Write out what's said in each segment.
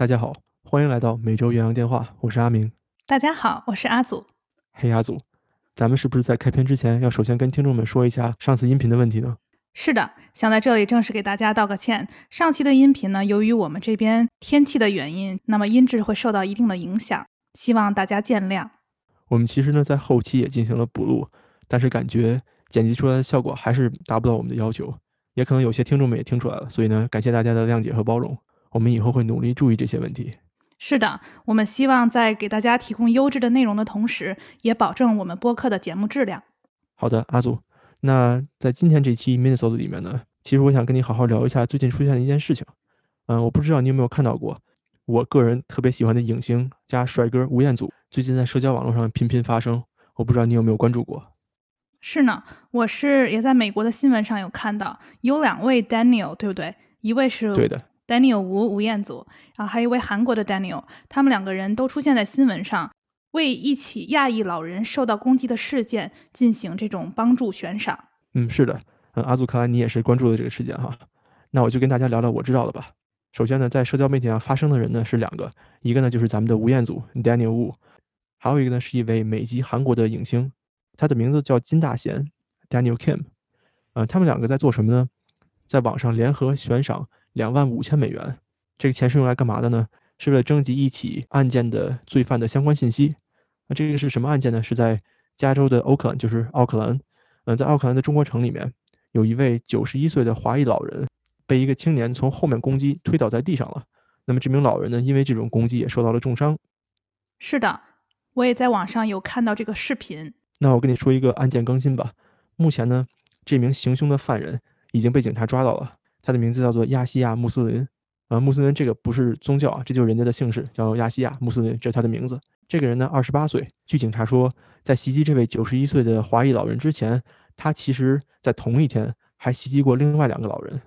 大家好，欢迎来到每周元阳电话，我是阿明。大家好，我是阿祖。嘿，阿祖，咱们是不是在开篇之前要首先跟听众们说一下上次音频的问题呢？是的，想在这里正式给大家道个歉。上期的音频呢，由于我们这边天气的原因，那么音质会受到一定的影响，希望大家见谅。我们其实呢，在后期也进行了补录，但是感觉剪辑出来的效果还是达不到我们的要求，也可能有些听众们也听出来了，所以呢，感谢大家的谅解和包容。我们以后会努力注意这些问题。是的，我们希望在给大家提供优质的内容的同时，也保证我们播客的节目质量。好的，阿祖。那在今天这期 Minnesota 里面呢，其实我想跟你好好聊一下最近出现的一件事情。嗯，我不知道你有没有看到过，我个人特别喜欢的影星加帅哥吴彦祖最近在社交网络上频频发声，我不知道你有没有关注过。是呢，我是也在美国的新闻上有看到，有两位 Daniel，对不对？一位是对的，Daniel 吴吴彦祖，然后还有一位韩国的 Daniel，他们两个人都出现在新闻上。为一起亚裔老人受到攻击的事件进行这种帮助悬赏。嗯，是的，嗯，阿祖，看来你也是关注了这个事件哈。那我就跟大家聊聊我知道的吧。首先呢，在社交媒体上发声的人呢是两个，一个呢就是咱们的吴彦祖 Daniel Wu，还有一个呢是一位美籍韩国的影星，他的名字叫金大贤 Daniel Kim。嗯，他们两个在做什么呢？在网上联合悬赏两万五千美元。这个钱是用来干嘛的呢？是为了征集一起案件的罪犯的相关信息。那这个是什么案件呢？是在加州的奥克兰，就是奥克兰。嗯，在奥克兰的中国城里面，有一位九十一岁的华裔老人被一个青年从后面攻击，推倒在地上了。那么这名老人呢，因为这种攻击也受到了重伤。是的，我也在网上有看到这个视频。那我跟你说一个案件更新吧。目前呢，这名行凶的犯人已经被警察抓到了，他的名字叫做亚西亚·穆斯林。啊，穆斯林这个不是宗教啊，这就是人家的姓氏，叫亚西亚穆斯林，这是他的名字。这个人呢，二十八岁。据警察说，在袭击这位九十一岁的华裔老人之前，他其实在同一天还袭击过另外两个老人。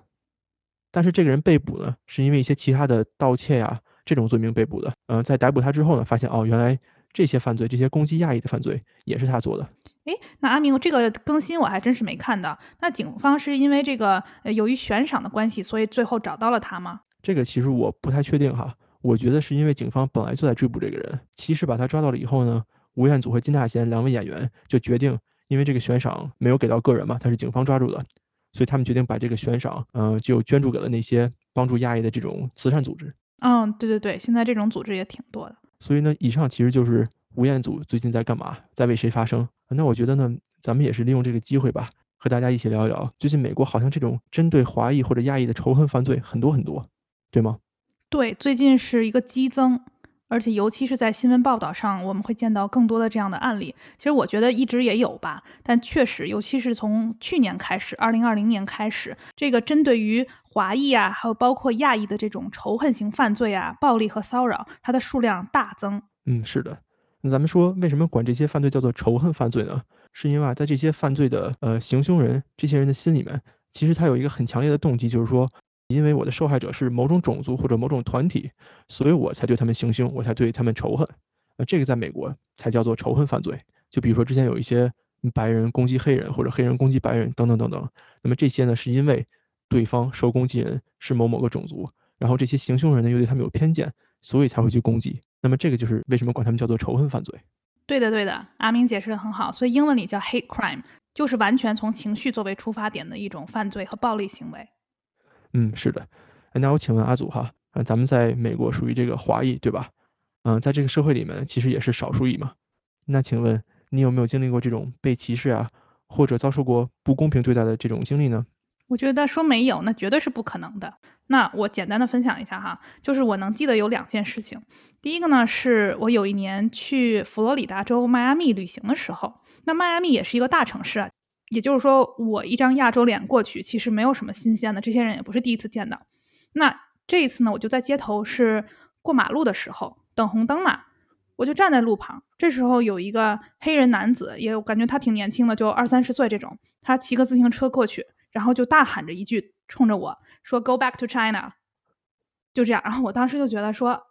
但是这个人被捕呢，是因为一些其他的盗窃呀这种罪名被捕的。嗯，在逮捕他之后呢，发现哦，原来这些犯罪，这些攻击亚裔的犯罪也是他做的。诶，那阿明，这个更新我还真是没看到。那警方是因为这个由于悬赏的关系，所以最后找到了他吗？这个其实我不太确定哈，我觉得是因为警方本来就在追捕这个人，其实把他抓到了以后呢，吴彦祖和金大贤两位演员就决定，因为这个悬赏没有给到个人嘛，他是警方抓住的，所以他们决定把这个悬赏，嗯，就捐助给了那些帮助亚裔的这种慈善组织。嗯，对对对，现在这种组织也挺多的。所以呢，以上其实就是吴彦祖最近在干嘛，在为谁发声。那我觉得呢，咱们也是利用这个机会吧，和大家一起聊一聊，最近美国好像这种针对华裔或者亚裔的仇恨犯罪很多很多。对吗？对，最近是一个激增，而且尤其是在新闻报道上，我们会见到更多的这样的案例。其实我觉得一直也有吧，但确实，尤其是从去年开始，二零二零年开始，这个针对于华裔啊，还有包括亚裔的这种仇恨型犯罪啊、暴力和骚扰，它的数量大增。嗯，是的。那咱们说，为什么管这些犯罪叫做仇恨犯罪呢？是因为啊，在这些犯罪的呃行凶人这些人的心里面，其实他有一个很强烈的动机，就是说。因为我的受害者是某种种族或者某种团体，所以我才对他们行凶，我才对他们仇恨。那这个在美国才叫做仇恨犯罪。就比如说之前有一些白人攻击黑人，或者黑人攻击白人等等等等。那么这些呢，是因为对方受攻击人是某某个种族，然后这些行凶人呢又对他们有偏见，所以才会去攻击。那么这个就是为什么管他们叫做仇恨犯罪。对的，对的，阿明解释的很好。所以英文里叫 hate crime，就是完全从情绪作为出发点的一种犯罪和暴力行为。嗯，是的，那我请问阿祖哈，嗯，咱们在美国属于这个华裔对吧？嗯，在这个社会里面其实也是少数裔嘛。那请问你有没有经历过这种被歧视啊，或者遭受过不公平对待的这种经历呢？我觉得说没有，那绝对是不可能的。那我简单的分享一下哈，就是我能记得有两件事情。第一个呢，是我有一年去佛罗里达州迈阿密旅行的时候，那迈阿密也是一个大城市啊。也就是说，我一张亚洲脸过去，其实没有什么新鲜的。这些人也不是第一次见到。那这一次呢，我就在街头是过马路的时候等红灯嘛，我就站在路旁。这时候有一个黑人男子，也感觉他挺年轻的，就二三十岁这种。他骑个自行车过去，然后就大喊着一句，冲着我说：“Go back to China。”就这样。然后我当时就觉得说。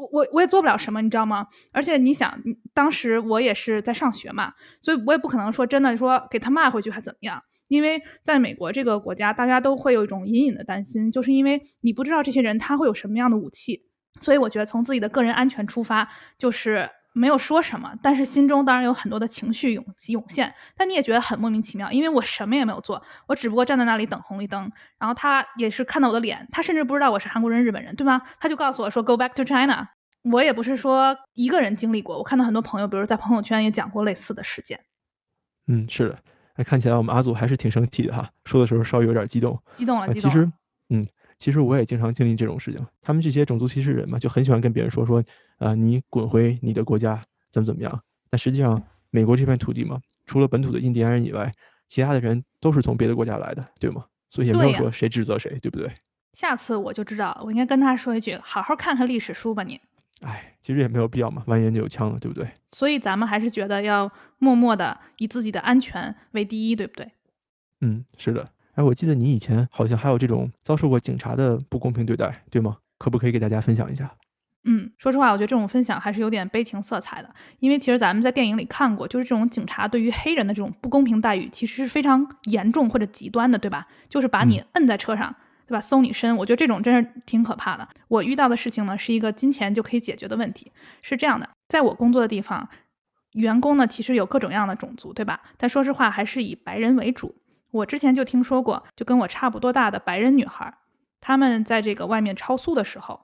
我我我也做不了什么，你知道吗？而且你想，当时我也是在上学嘛，所以我也不可能说真的说给他骂回去还怎么样？因为在美国这个国家，大家都会有一种隐隐的担心，就是因为你不知道这些人他会有什么样的武器，所以我觉得从自己的个人安全出发，就是没有说什么，但是心中当然有很多的情绪涌涌现。但你也觉得很莫名其妙，因为我什么也没有做，我只不过站在那里等红绿灯。然后他也是看到我的脸，他甚至不知道我是韩国人、日本人，对吗？他就告诉我说 “Go back to China”。我也不是说一个人经历过，我看到很多朋友，比如在朋友圈也讲过类似的事件。嗯，是的。那看起来我们阿祖还是挺生气的哈，说的时候稍微有点激动。激动了，激动。其实，嗯，其实我也经常经历这种事情。他们这些种族歧视人嘛，就很喜欢跟别人说说，呃，你滚回你的国家，怎么怎么样。但实际上，美国这片土地嘛，除了本土的印第安人以外，其他的人都是从别的国家来的，对吗？所以也没有说谁指责谁，对不对？下次我就知道了，我应该跟他说一句，好好看看历史书吧，你。哎，其实也没有必要嘛，万一人家有枪了，对不对？所以咱们还是觉得要默默的以自己的安全为第一，对不对？嗯，是的。哎，我记得你以前好像还有这种遭受过警察的不公平对待，对吗？可不可以给大家分享一下？嗯，说实话，我觉得这种分享还是有点悲情色彩的，因为其实咱们在电影里看过，就是这种警察对于黑人的这种不公平待遇，其实是非常严重或者极端的，对吧？就是把你摁在车上。对吧？搜你身，我觉得这种真是挺可怕的。我遇到的事情呢，是一个金钱就可以解决的问题。是这样的，在我工作的地方，员工呢其实有各种各样的种族，对吧？但说实话，还是以白人为主。我之前就听说过，就跟我差不多大的白人女孩，她们在这个外面超速的时候。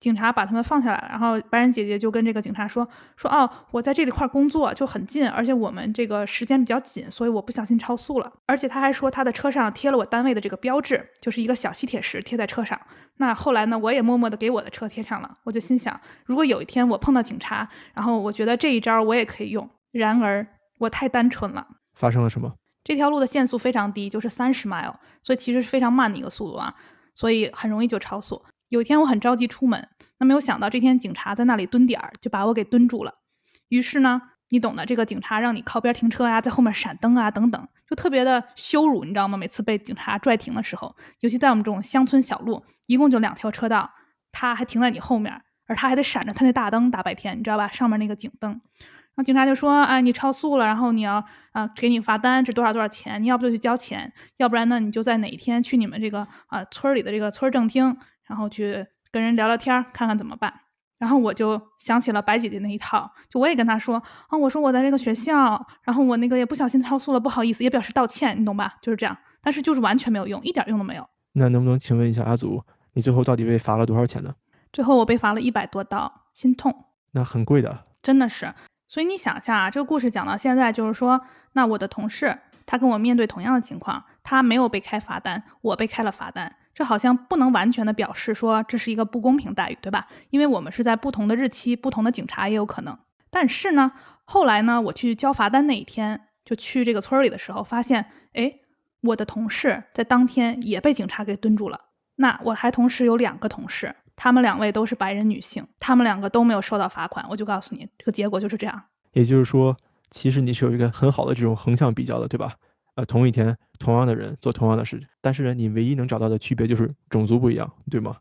警察把他们放下来了，然后白人姐姐就跟这个警察说：“说哦，我在这里块工作就很近，而且我们这个时间比较紧，所以我不小心超速了。而且他还说他的车上贴了我单位的这个标志，就是一个小吸铁石贴在车上。那后来呢，我也默默的给我的车贴上了。我就心想，如果有一天我碰到警察，然后我觉得这一招我也可以用。然而我太单纯了。发生了什么？这条路的限速非常低，就是三十 mile，所以其实是非常慢的一个速度啊，所以很容易就超速。”有一天我很着急出门，那没有想到这天警察在那里蹲点儿，就把我给蹲住了。于是呢，你懂的，这个警察让你靠边停车呀，在后面闪灯啊等等，就特别的羞辱，你知道吗？每次被警察拽停的时候，尤其在我们这种乡村小路，一共就两条车道，他还停在你后面，而他还得闪着他那大灯，大白天，你知道吧？上面那个警灯，然后警察就说：“哎，你超速了，然后你要啊给你罚单，这多少多少钱？你要不就去交钱，要不然呢，你就在哪一天去你们这个啊村里的这个村政厅。”然后去跟人聊聊天，看看怎么办。然后我就想起了白姐姐那一套，就我也跟她说啊，我说我在这个学校，然后我那个也不小心超速了，不好意思，也表示道歉，你懂吧？就是这样。但是就是完全没有用，一点用都没有。那能不能请问一下阿祖，你最后到底被罚了多少钱呢？最后我被罚了一百多刀，心痛。那很贵的，真的是。所以你想一下啊，这个故事讲到现在，就是说，那我的同事他跟我面对同样的情况，他没有被开罚单，我被开了罚单。这好像不能完全的表示说这是一个不公平待遇，对吧？因为我们是在不同的日期，不同的警察也有可能。但是呢，后来呢，我去交罚单那一天，就去这个村里的时候，发现，哎，我的同事在当天也被警察给蹲住了。那我还同时有两个同事，他们两位都是白人女性，他们两个都没有受到罚款。我就告诉你，这个结果就是这样。也就是说，其实你是有一个很好的这种横向比较的，对吧？呃，同一天，同样的人做同样的事，但是呢，你唯一能找到的区别就是种族不一样，对吗？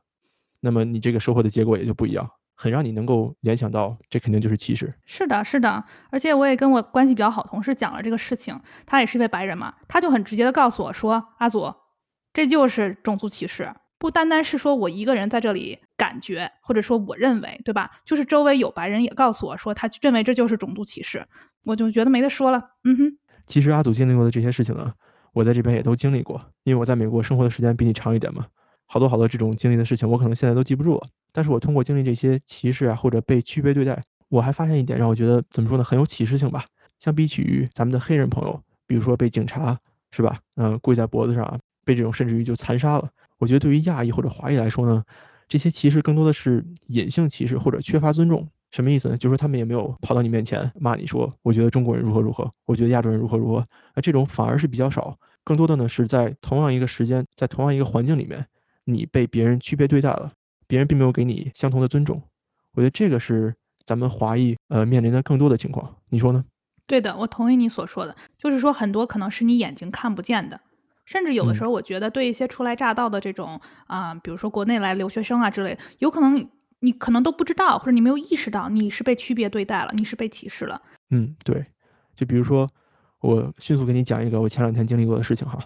那么你这个收获的结果也就不一样，很让你能够联想到，这肯定就是歧视。是的，是的，而且我也跟我关系比较好同事讲了这个事情，他也是一位白人嘛，他就很直接的告诉我说：“阿祖，这就是种族歧视，不单单是说我一个人在这里感觉，或者说我认为，对吧？就是周围有白人也告诉我说，他认为这就是种族歧视，我就觉得没得说了。”嗯哼。其实阿祖经历过的这些事情呢，我在这边也都经历过，因为我在美国生活的时间比你长一点嘛。好多好多这种经历的事情，我可能现在都记不住了。但是我通过经历这些歧视啊，或者被区别对待，我还发现一点，让我觉得怎么说呢，很有启示性吧。相比起于咱们的黑人朋友，比如说被警察是吧，嗯，跪在脖子上啊，被这种甚至于就残杀了。我觉得对于亚裔或者华裔来说呢，这些歧视更多的是隐性歧视或者缺乏尊重。什么意思呢？就是说他们也没有跑到你面前骂你说，我觉得中国人如何如何，我觉得亚洲人如何如何，那这种反而是比较少。更多的呢是在同样一个时间，在同样一个环境里面，你被别人区别对待了，别人并没有给你相同的尊重。我觉得这个是咱们华裔呃面临的更多的情况。你说呢？对的，我同意你所说的，就是说很多可能是你眼睛看不见的，甚至有的时候我觉得对一些初来乍到的这种啊，比如说国内来留学生啊之类，有可能。你可能都不知道，或者你没有意识到你是被区别对待了，你是被歧视了。嗯，对。就比如说，我迅速给你讲一个我前两天经历过的事情哈。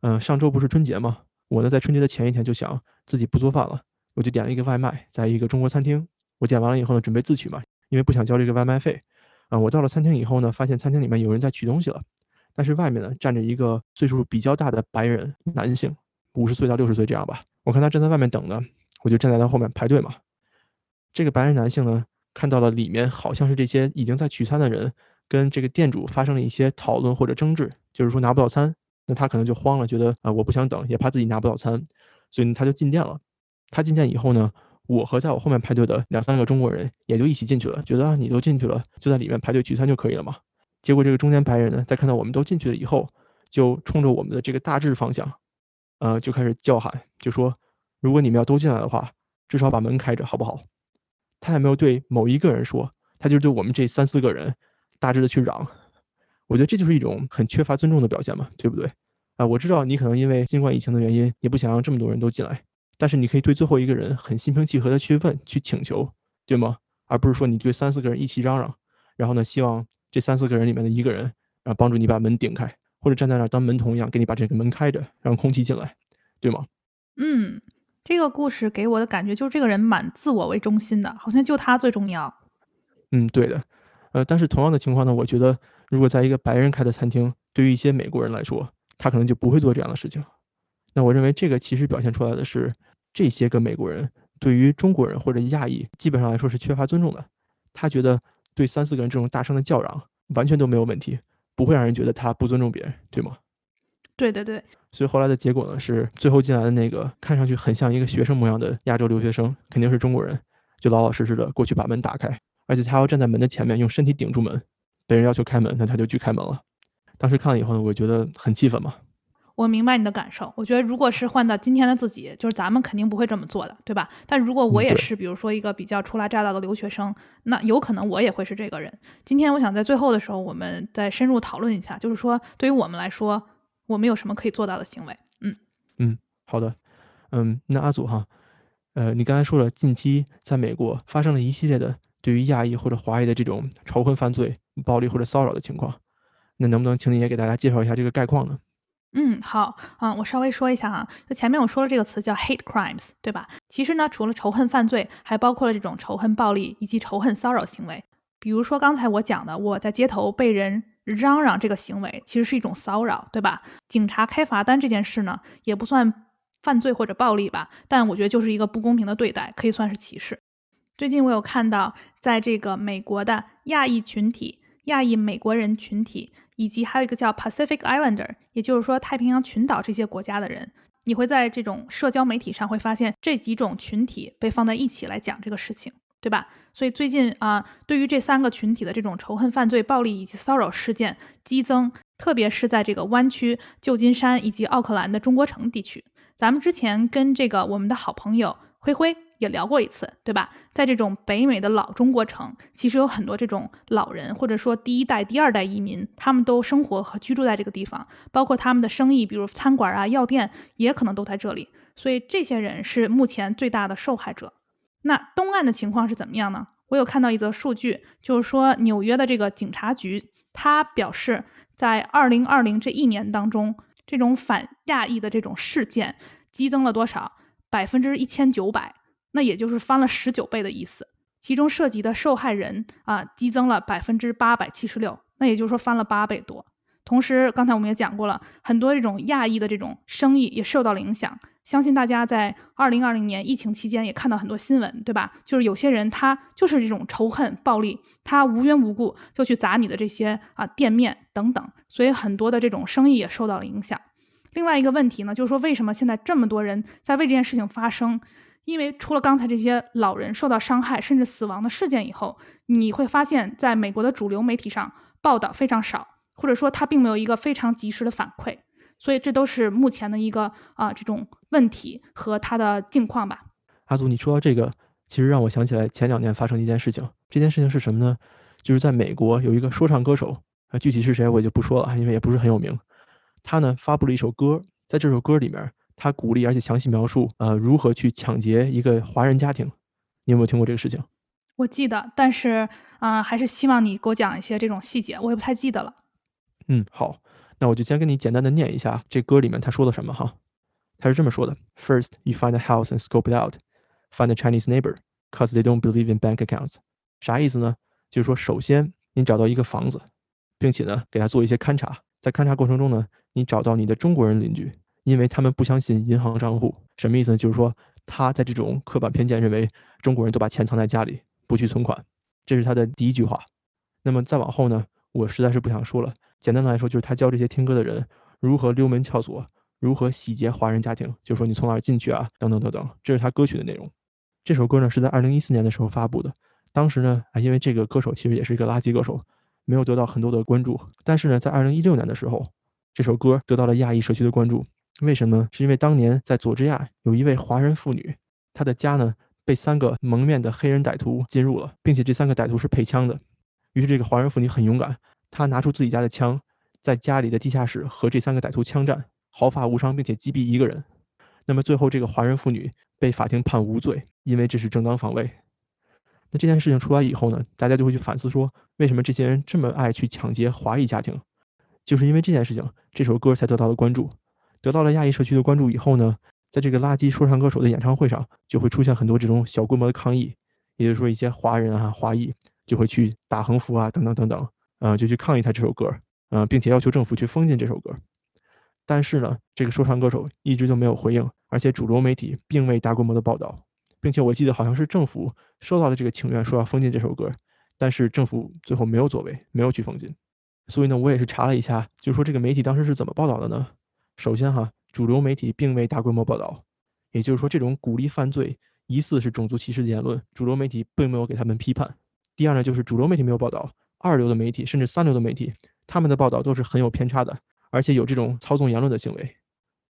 嗯，上周不是春节嘛？我呢在春节的前一天就想自己不做饭了，我就点了一个外卖，在一个中国餐厅。我点完了以后呢，准备自取嘛，因为不想交这个外卖费。啊，我到了餐厅以后呢，发现餐厅里面有人在取东西了，但是外面呢站着一个岁数比较大的白人男性，五十岁到六十岁这样吧。我看他站在外面等呢，我就站在他后面排队嘛。这个白人男性呢，看到了里面好像是这些已经在取餐的人跟这个店主发生了一些讨论或者争执，就是说拿不到餐，那他可能就慌了，觉得啊我不想等，也怕自己拿不到餐，所以他就进店了。他进店以后呢，我和在我后面排队的两三个中国人也就一起进去了，觉得啊你都进去了，就在里面排队取餐就可以了嘛。结果这个中间白人呢，在看到我们都进去了以后，就冲着我们的这个大致方向，呃就开始叫喊，就说如果你们要都进来的话，至少把门开着好不好？他也没有对某一个人说，他就对我们这三四个人大致的去嚷。我觉得这就是一种很缺乏尊重的表现嘛，对不对？啊，我知道你可能因为新冠疫情的原因，也不想让这么多人都进来，但是你可以对最后一个人很心平气和的去问、去请求，对吗？而不是说你对三四个人一起嚷嚷，然后呢，希望这三四个人里面的一个人，然后帮助你把门顶开，或者站在那儿当门童一样，给你把这个门开着，让空气进来，对吗？嗯。这个故事给我的感觉就是这个人蛮自我为中心的，好像就他最重要。嗯，对的。呃，但是同样的情况呢，我觉得如果在一个白人开的餐厅，对于一些美国人来说，他可能就不会做这样的事情。那我认为这个其实表现出来的是，这些个美国人对于中国人或者亚裔基本上来说是缺乏尊重的。他觉得对三四个人这种大声的叫嚷完全都没有问题，不会让人觉得他不尊重别人，对吗？对对对。所以后来的结果呢，是最后进来的那个看上去很像一个学生模样的亚洲留学生，肯定是中国人，就老老实实的过去把门打开，而且他要站在门的前面，用身体顶住门，被人要求开门，那他就去开门了。当时看了以后呢，我觉得很气愤嘛。我明白你的感受，我觉得如果是换到今天的自己，就是咱们肯定不会这么做的，对吧？但如果我也是，比如说一个比较初来乍到的留学生，那有可能我也会是这个人。今天我想在最后的时候，我们再深入讨论一下，就是说对于我们来说。我们有什么可以做到的行为？嗯嗯，好的，嗯，那阿祖哈，呃，你刚才说了，近期在美国发生了一系列的对于亚裔或者华裔的这种仇恨犯罪、暴力或者骚扰的情况，那能不能请你也给大家介绍一下这个概况呢？嗯，好啊，我稍微说一下哈，就前面我说了这个词叫 hate crimes，对吧？其实呢，除了仇恨犯罪，还包括了这种仇恨暴力以及仇恨骚扰行为。比如说刚才我讲的，我在街头被人嚷嚷这个行为，其实是一种骚扰，对吧？警察开罚单这件事呢，也不算犯罪或者暴力吧，但我觉得就是一个不公平的对待，可以算是歧视。最近我有看到，在这个美国的亚裔群体、亚裔美国人群体，以及还有一个叫 Pacific Islander，也就是说太平洋群岛这些国家的人，你会在这种社交媒体上会发现这几种群体被放在一起来讲这个事情。对吧？所以最近啊，对于这三个群体的这种仇恨犯罪、暴力以及骚扰事件激增，特别是在这个湾区、旧金山以及奥克兰的中国城地区。咱们之前跟这个我们的好朋友灰灰也聊过一次，对吧？在这种北美的老中国城，其实有很多这种老人，或者说第一代、第二代移民，他们都生活和居住在这个地方，包括他们的生意，比如餐馆啊、药店，也可能都在这里。所以这些人是目前最大的受害者。那东岸的情况是怎么样呢？我有看到一则数据，就是说纽约的这个警察局，他表示，在二零二零这一年当中，这种反亚裔的这种事件激增了多少？百分之一千九百，那也就是翻了十九倍的意思。其中涉及的受害人啊，激增了百分之八百七十六，那也就是说翻了八倍多。同时，刚才我们也讲过了，很多这种亚裔的这种生意也受到了影响。相信大家在二零二零年疫情期间也看到很多新闻，对吧？就是有些人他就是这种仇恨暴力，他无缘无故就去砸你的这些啊店面等等，所以很多的这种生意也受到了影响。另外一个问题呢，就是说为什么现在这么多人在为这件事情发声？因为除了刚才这些老人受到伤害甚至死亡的事件以后，你会发现在美国的主流媒体上报道非常少，或者说他并没有一个非常及时的反馈。所以这都是目前的一个啊这种问题和它的境况吧。阿祖，你说到这个，其实让我想起来前两年发生的一件事情。这件事情是什么呢？就是在美国有一个说唱歌手啊，具体是谁我就不说了，因为也不是很有名。他呢发布了一首歌，在这首歌里面，他鼓励而且详细描述呃如何去抢劫一个华人家庭。你有没有听过这个事情？我记得，但是啊，还是希望你给我讲一些这种细节，我也不太记得了。嗯，好。那我就先跟你简单的念一下这歌里面他说的什么哈，他是这么说的：First you find a house and scope it out, find a Chinese neighbor, cause they don't believe in bank accounts。啥意思呢？就是说，首先你找到一个房子，并且呢给他做一些勘察，在勘察过程中呢，你找到你的中国人邻居，因为他们不相信银行账户。什么意思呢？就是说他在这种刻板偏见认为中国人都把钱藏在家里，不去存款。这是他的第一句话。那么再往后呢，我实在是不想说了。简单的来说，就是他教这些听歌的人如何溜门撬锁，如何洗劫华人家庭，就说你从哪儿进去啊，等等等等。这是他歌曲的内容。这首歌呢是在二零一四年的时候发布的。当时呢啊，因为这个歌手其实也是一个垃圾歌手，没有得到很多的关注。但是呢，在二零一六年的时候，这首歌得到了亚裔社区的关注。为什么？是因为当年在佐治亚有一位华人妇女，她的家呢被三个蒙面的黑人歹徒进入了，并且这三个歹徒是配枪的。于是这个华人妇女很勇敢，她拿出自己家的枪，在家里的地下室和这三个歹徒枪战，毫发无伤，并且击毙一个人。那么最后这个华人妇女被法庭判无罪，因为这是正当防卫。那这件事情出来以后呢，大家就会去反思说，为什么这些人这么爱去抢劫华裔家庭？就是因为这件事情，这首歌才得到了关注。得到了亚裔社区的关注以后呢，在这个垃圾说唱歌手的演唱会上，就会出现很多这种小规模的抗议，也就是说一些华人啊、华裔就会去打横幅啊，等等等等，嗯，就去抗议他这首歌，嗯，并且要求政府去封禁这首歌。但是呢，这个说唱歌手一直就没有回应，而且主流媒体并未大规模的报道，并且我记得好像是政府收到了这个请愿，说要封禁这首歌，但是政府最后没有作为，没有去封禁。所以呢，我也是查了一下，就是说这个媒体当时是怎么报道的呢？首先哈，主流媒体并未大规模报道，也就是说，这种鼓励犯罪、疑似是种族歧视的言论，主流媒体并没有给他们批判。第二呢，就是主流媒体没有报道，二流的媒体甚至三流的媒体，他们的报道都是很有偏差的，而且有这种操纵言论的行为。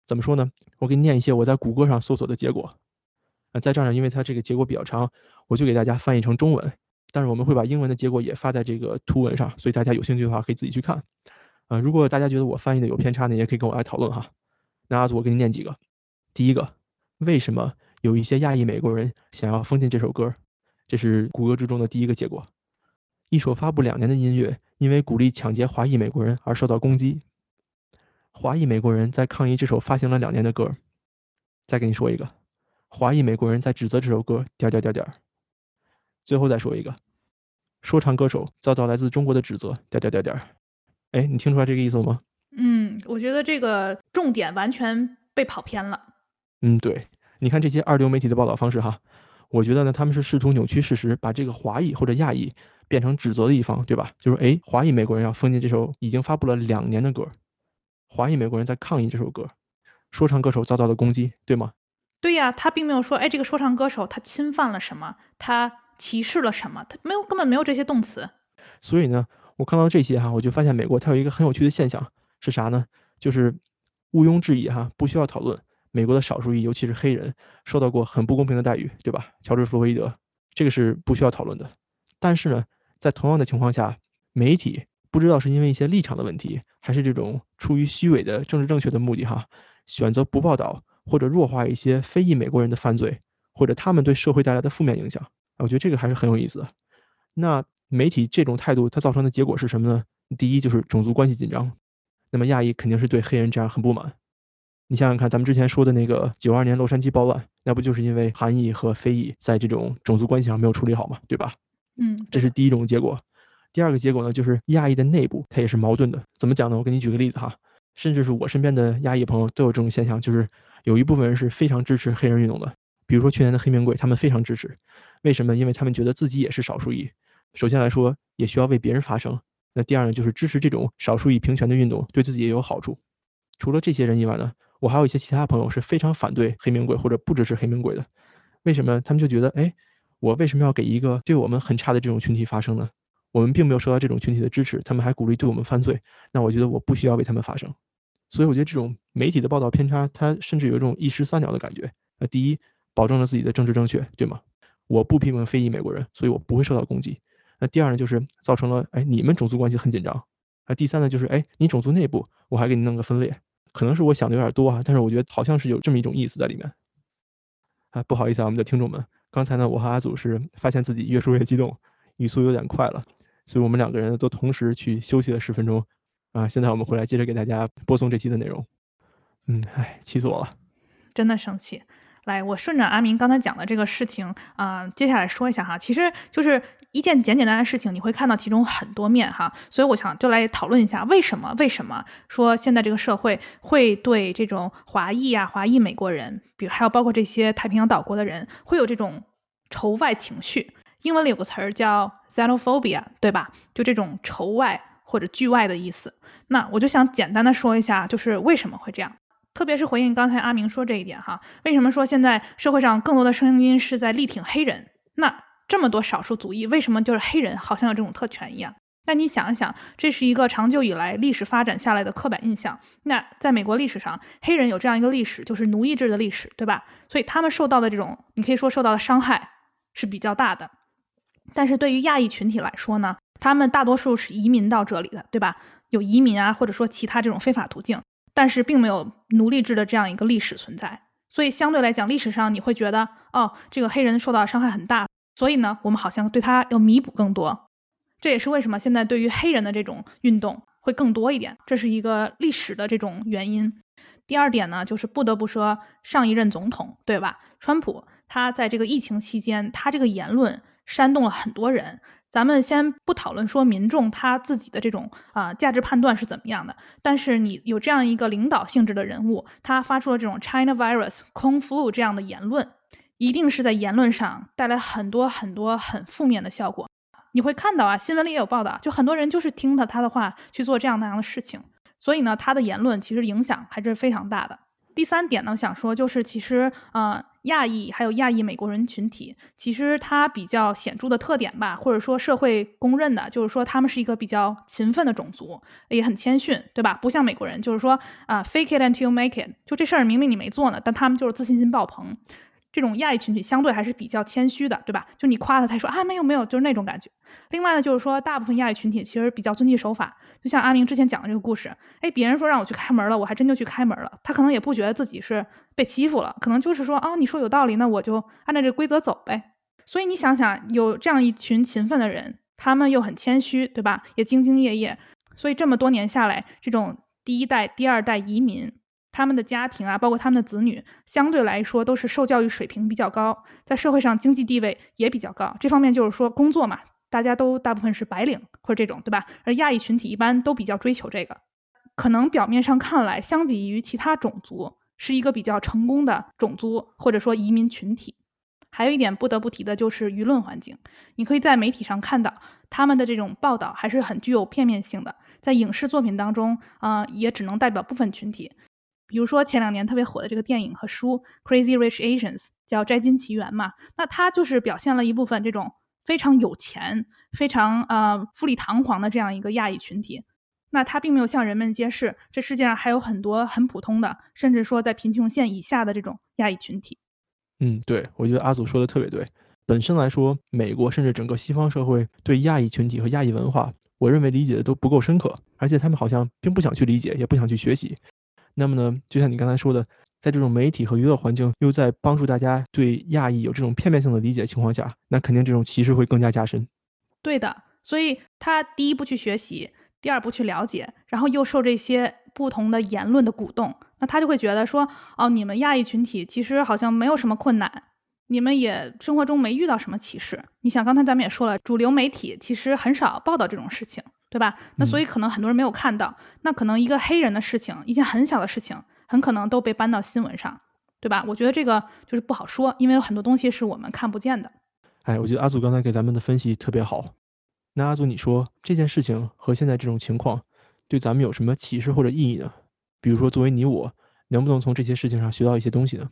怎么说呢？我给你念一些我在谷歌上搜索的结果。啊，在这儿呢，因为它这个结果比较长，我就给大家翻译成中文。但是我们会把英文的结果也发在这个图文上，所以大家有兴趣的话可以自己去看。啊，如果大家觉得我翻译的有偏差呢，也可以跟我来讨论哈。那阿祖，我给你念几个。第一个，为什么有一些亚裔美国人想要封禁这首歌？这是谷歌之中的第一个结果。一首发布两年的音乐，因为鼓励抢劫华裔美国人而受到攻击。华裔美国人在抗议这首发行了两年的歌。再给你说一个，华裔美国人在指责这首歌。点点点点。最后再说一个，说唱歌手遭到来自中国的指责。点点点点。哎，你听出来这个意思了吗？嗯，我觉得这个重点完全被跑偏了。嗯，对，你看这些二流媒体的报道方式哈，我觉得呢，他们是试图扭曲事实，把这个华裔或者亚裔变成指责的一方，对吧？就是哎，华裔美国人要封禁这首已经发布了两年的歌，华裔美国人在抗议这首歌，说唱歌手遭到了攻击，对吗？对呀，他并没有说哎，这个说唱歌手他侵犯了什么，他歧视了什么，他没有，根本没有这些动词。所以呢？我看到这些哈，我就发现美国它有一个很有趣的现象是啥呢？就是毋庸置疑哈，不需要讨论，美国的少数裔，尤其是黑人，受到过很不公平的待遇，对吧？乔治·弗洛伊德，这个是不需要讨论的。但是呢，在同样的情况下，媒体不知道是因为一些立场的问题，还是这种出于虚伪的政治正确的目的哈，选择不报道或者弱化一些非裔美国人的犯罪，或者他们对社会带来的负面影响。我觉得这个还是很有意思。那。媒体这种态度，它造成的结果是什么呢？第一就是种族关系紧张，那么亚裔肯定是对黑人这样很不满。你想想看，咱们之前说的那个九二年洛杉矶暴乱，那不就是因为韩裔和非裔在这种种族关系上没有处理好嘛，对吧？嗯，这是第一种结果。第二个结果呢，就是亚裔的内部它也是矛盾的。怎么讲呢？我给你举个例子哈，甚至是我身边的亚裔朋友都有这种现象，就是有一部分人是非常支持黑人运动的，比如说去年的黑名贵，他们非常支持。为什么？因为他们觉得自己也是少数裔。首先来说，也需要为别人发声。那第二呢，就是支持这种少数以平权的运动，对自己也有好处。除了这些人以外呢，我还有一些其他朋友是非常反对黑名贵或者不支持黑名贵的。为什么？他们就觉得，哎，我为什么要给一个对我们很差的这种群体发声呢？我们并没有受到这种群体的支持，他们还鼓励对我们犯罪。那我觉得我不需要为他们发声。所以我觉得这种媒体的报道偏差，它甚至有一种一石三鸟的感觉。那第一，保证了自己的政治正确，对吗？我不批评非裔美国人，所以我不会受到攻击。那第二呢，就是造成了哎，你们种族关系很紧张。啊，第三呢，就是哎，你种族内部我还给你弄个分裂，可能是我想的有点多啊，但是我觉得好像是有这么一种意思在里面。啊，不好意思啊，我们的听众们，刚才呢，我和阿祖是发现自己越说越激动，语速有点快了，所以我们两个人都同时去休息了十分钟。啊，现在我们回来接着给大家播送这期的内容。嗯，哎，气死我了，真的生气。来，我顺着阿明刚才讲的这个事情，啊，接下来说一下哈，其实就是一件简简单单的事情，你会看到其中很多面哈，所以我想就来讨论一下，为什么为什么说现在这个社会会对这种华裔啊、华裔美国人，比如还有包括这些太平洋岛国的人，会有这种仇外情绪？英文里有个词儿叫 xenophobia，对吧？就这种仇外或者拒外的意思。那我就想简单的说一下，就是为什么会这样。特别是回应刚才阿明说这一点哈，为什么说现在社会上更多的声音是在力挺黑人？那这么多少数族裔，为什么就是黑人好像有这种特权一样？那你想一想，这是一个长久以来历史发展下来的刻板印象。那在美国历史上，黑人有这样一个历史，就是奴役制的历史，对吧？所以他们受到的这种，你可以说受到的伤害是比较大的。但是对于亚裔群体来说呢，他们大多数是移民到这里的，对吧？有移民啊，或者说其他这种非法途径。但是并没有奴隶制的这样一个历史存在，所以相对来讲，历史上你会觉得，哦，这个黑人受到伤害很大，所以呢，我们好像对他要弥补更多。这也是为什么现在对于黑人的这种运动会更多一点，这是一个历史的这种原因。第二点呢，就是不得不说上一任总统，对吧？川普他在这个疫情期间，他这个言论煽动了很多人。咱们先不讨论说民众他自己的这种啊价值判断是怎么样的，但是你有这样一个领导性质的人物，他发出了这种 China virus 空 flu 这样的言论，一定是在言论上带来很多很多很负面的效果。你会看到啊，新闻里也有报道，就很多人就是听他他的话去做这样那样的事情，所以呢，他的言论其实影响还是非常大的。第三点呢，想说就是其实呃。亚裔还有亚裔美国人群体，其实它比较显著的特点吧，或者说社会公认的，就是说他们是一个比较勤奋的种族，也很谦逊，对吧？不像美国人，就是说啊，fake it until you make it，就这事儿明明你没做呢，但他们就是自信心爆棚。这种亚裔群体相对还是比较谦虚的，对吧？就你夸他，他说啊没有没有，就是那种感觉。另外呢，就是说大部分亚裔群体其实比较遵纪守法，就像阿明之前讲的这个故事，哎，别人说让我去开门了，我还真就去开门了。他可能也不觉得自己是被欺负了，可能就是说啊，你说有道理，那我就按照这规则走呗。所以你想想，有这样一群勤奋的人，他们又很谦虚，对吧？也兢兢业业，所以这么多年下来，这种第一代、第二代移民。他们的家庭啊，包括他们的子女，相对来说都是受教育水平比较高，在社会上经济地位也比较高。这方面就是说工作嘛，大家都大部分是白领或者这种，对吧？而亚裔群体一般都比较追求这个，可能表面上看来，相比于其他种族，是一个比较成功的种族或者说移民群体。还有一点不得不提的就是舆论环境，你可以在媒体上看到他们的这种报道还是很具有片面性的，在影视作品当中，啊，也只能代表部分群体。比如说前两年特别火的这个电影和书《Crazy Rich Asians》，叫《摘金奇缘》嘛，那它就是表现了一部分这种非常有钱、非常呃富丽堂皇的这样一个亚裔群体。那它并没有向人们揭示，这世界上还有很多很普通的，甚至说在贫穷线以下的这种亚裔群体。嗯，对，我觉得阿祖说的特别对。本身来说，美国甚至整个西方社会对亚裔群体和亚裔文化，我认为理解的都不够深刻，而且他们好像并不想去理解，也不想去学习。那么呢，就像你刚才说的，在这种媒体和娱乐环境又在帮助大家对亚裔有这种片面性的理解情况下，那肯定这种歧视会更加加深。对的，所以他第一步去学习，第二步去了解，然后又受这些不同的言论的鼓动，那他就会觉得说，哦，你们亚裔群体其实好像没有什么困难，你们也生活中没遇到什么歧视。你想，刚才咱们也说了，主流媒体其实很少报道这种事情。对吧？那所以可能很多人没有看到，那可能一个黑人的事情，一件很小的事情，很可能都被搬到新闻上，对吧？我觉得这个就是不好说，因为有很多东西是我们看不见的。哎，我觉得阿祖刚才给咱们的分析特别好。那阿祖，你说这件事情和现在这种情况，对咱们有什么启示或者意义呢？比如说，作为你我，能不能从这些事情上学到一些东西呢？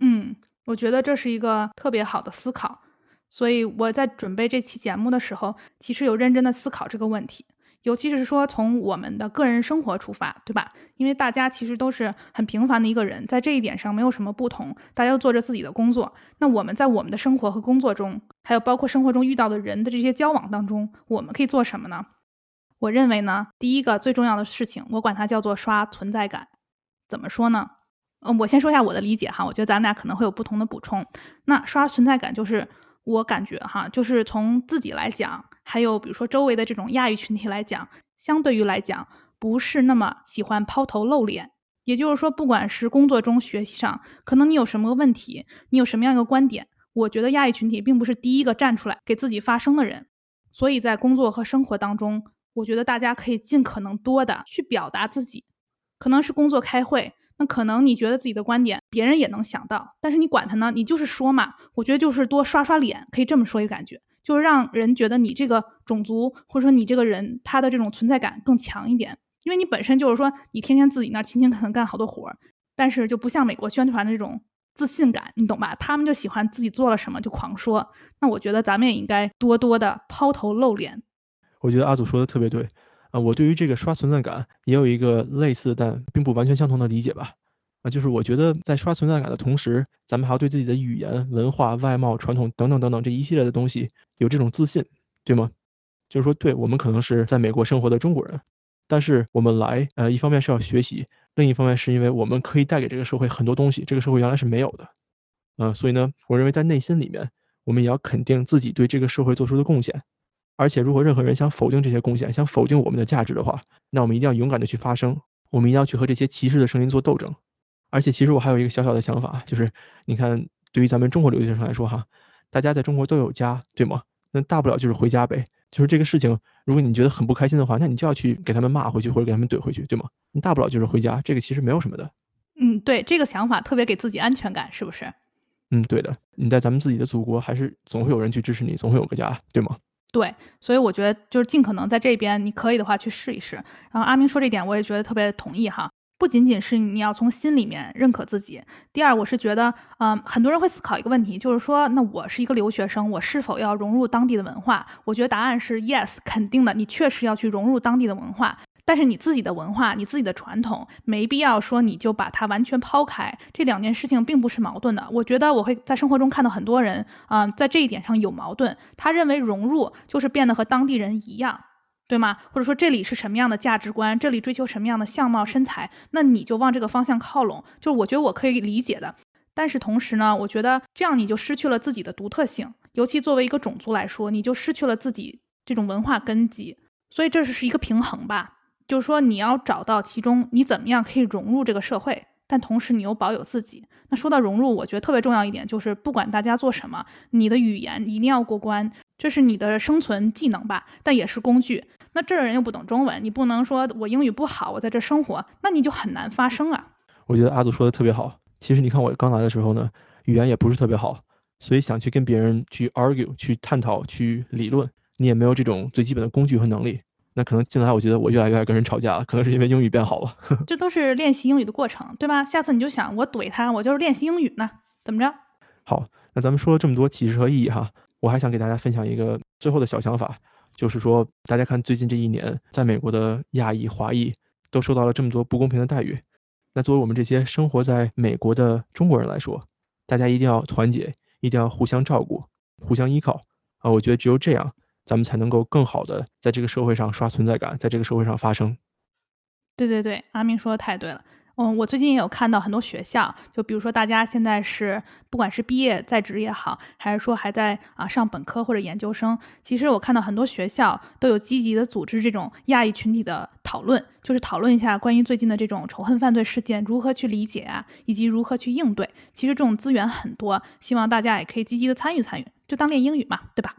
嗯，我觉得这是一个特别好的思考。所以我在准备这期节目的时候，其实有认真的思考这个问题，尤其是说从我们的个人生活出发，对吧？因为大家其实都是很平凡的一个人，在这一点上没有什么不同，大家都做着自己的工作。那我们在我们的生活和工作中，还有包括生活中遇到的人的这些交往当中，我们可以做什么呢？我认为呢，第一个最重要的事情，我管它叫做刷存在感。怎么说呢？嗯，我先说一下我的理解哈，我觉得咱们俩可能会有不同的补充。那刷存在感就是。我感觉哈，就是从自己来讲，还有比如说周围的这种亚裔群体来讲，相对于来讲，不是那么喜欢抛头露脸，也就是说，不管是工作中、学习上，可能你有什么问题，你有什么样一个观点，我觉得亚裔群体并不是第一个站出来给自己发声的人。所以在工作和生活当中，我觉得大家可以尽可能多的去表达自己。可能是工作开会，那可能你觉得自己的观点别人也能想到，但是你管他呢？你就是说嘛。我觉得就是多刷刷脸，可以这么说一个感觉，就是让人觉得你这个种族或者说你这个人他的这种存在感更强一点。因为你本身就是说你天天自己那勤勤恳恳干好多活儿，但是就不像美国宣传的这种自信感，你懂吧？他们就喜欢自己做了什么就狂说。那我觉得咱们也应该多多的抛头露脸。我觉得阿祖说的特别对。啊，我对于这个刷存在感也有一个类似但并不完全相同的理解吧。啊，就是我觉得在刷存在感的同时，咱们还要对自己的语言、文化、外貌、传统等等等等这一系列的东西有这种自信，对吗？就是说，对我们可能是在美国生活的中国人，但是我们来，呃，一方面是要学习，另一方面是因为我们可以带给这个社会很多东西，这个社会原来是没有的。嗯，所以呢，我认为在内心里面，我们也要肯定自己对这个社会做出的贡献。而且，如果任何人想否定这些贡献，想否定我们的价值的话，那我们一定要勇敢的去发声，我们一定要去和这些歧视的声音做斗争。而且，其实我还有一个小小的想法，就是你看，对于咱们中国留学生来说，哈，大家在中国都有家，对吗？那大不了就是回家呗。就是这个事情，如果你觉得很不开心的话，那你就要去给他们骂回去，或者给他们怼回去，对吗？你大不了就是回家，这个其实没有什么的。嗯，对，这个想法特别给自己安全感，是不是？嗯，对的。你在咱们自己的祖国，还是总会有人去支持你，总会有个家，对吗？对，所以我觉得就是尽可能在这边，你可以的话去试一试。然后阿明说这点，我也觉得特别同意哈。不仅仅是你要从心里面认可自己，第二，我是觉得，嗯，很多人会思考一个问题，就是说，那我是一个留学生，我是否要融入当地的文化？我觉得答案是 yes，肯定的，你确实要去融入当地的文化。但是你自己的文化，你自己的传统，没必要说你就把它完全抛开。这两件事情并不是矛盾的。我觉得我会在生活中看到很多人，啊，在这一点上有矛盾。他认为融入就是变得和当地人一样，对吗？或者说这里是什么样的价值观，这里追求什么样的相貌身材，那你就往这个方向靠拢。就是我觉得我可以理解的。但是同时呢，我觉得这样你就失去了自己的独特性，尤其作为一个种族来说，你就失去了自己这种文化根基。所以这是一个平衡吧。就是说，你要找到其中你怎么样可以融入这个社会，但同时你又保有自己。那说到融入，我觉得特别重要一点就是，不管大家做什么，你的语言一定要过关，这是你的生存技能吧，但也是工具。那这儿人又不懂中文，你不能说我英语不好，我在这生活，那你就很难发声啊。我觉得阿祖说的特别好。其实你看我刚来的时候呢，语言也不是特别好，所以想去跟别人去 argue、去探讨、去理论，你也没有这种最基本的工具和能力。那可能进来，我觉得我越来越爱跟人吵架了，可能是因为英语变好了。这都是练习英语的过程，对吧？下次你就想，我怼他，我就是练习英语呢，怎么着？好，那咱们说了这么多启示和意义哈，我还想给大家分享一个最后的小想法，就是说，大家看最近这一年，在美国的亚裔、华裔都受到了这么多不公平的待遇。那作为我们这些生活在美国的中国人来说，大家一定要团结，一定要互相照顾，互相依靠啊！我觉得只有这样。咱们才能够更好的在这个社会上刷存在感，在这个社会上发声。对对对，阿明说的太对了。嗯，我最近也有看到很多学校，就比如说大家现在是不管是毕业在职也好，还是说还在啊上本科或者研究生，其实我看到很多学校都有积极的组织这种亚裔群体的讨论，就是讨论一下关于最近的这种仇恨犯罪事件如何去理解啊，以及如何去应对。其实这种资源很多，希望大家也可以积极的参与参与，就当练英语嘛，对吧？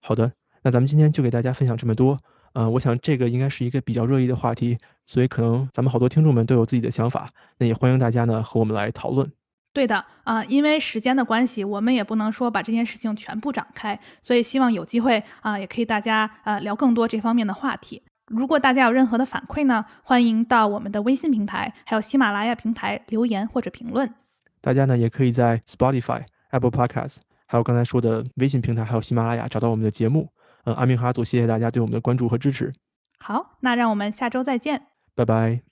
好的。那咱们今天就给大家分享这么多，呃，我想这个应该是一个比较热议的话题，所以可能咱们好多听众们都有自己的想法，那也欢迎大家呢和我们来讨论。对的，啊，因为时间的关系，我们也不能说把这件事情全部展开，所以希望有机会啊，也可以大家呃聊更多这方面的话题。如果大家有任何的反馈呢，欢迎到我们的微信平台，还有喜马拉雅平台留言或者评论。大家呢也可以在 Spotify、Apple Podcasts，还有刚才说的微信平台，还有喜马拉雅找到我们的节目。嗯，阿明哈祖，谢谢大家对我们的关注和支持。好，那让我们下周再见，拜拜。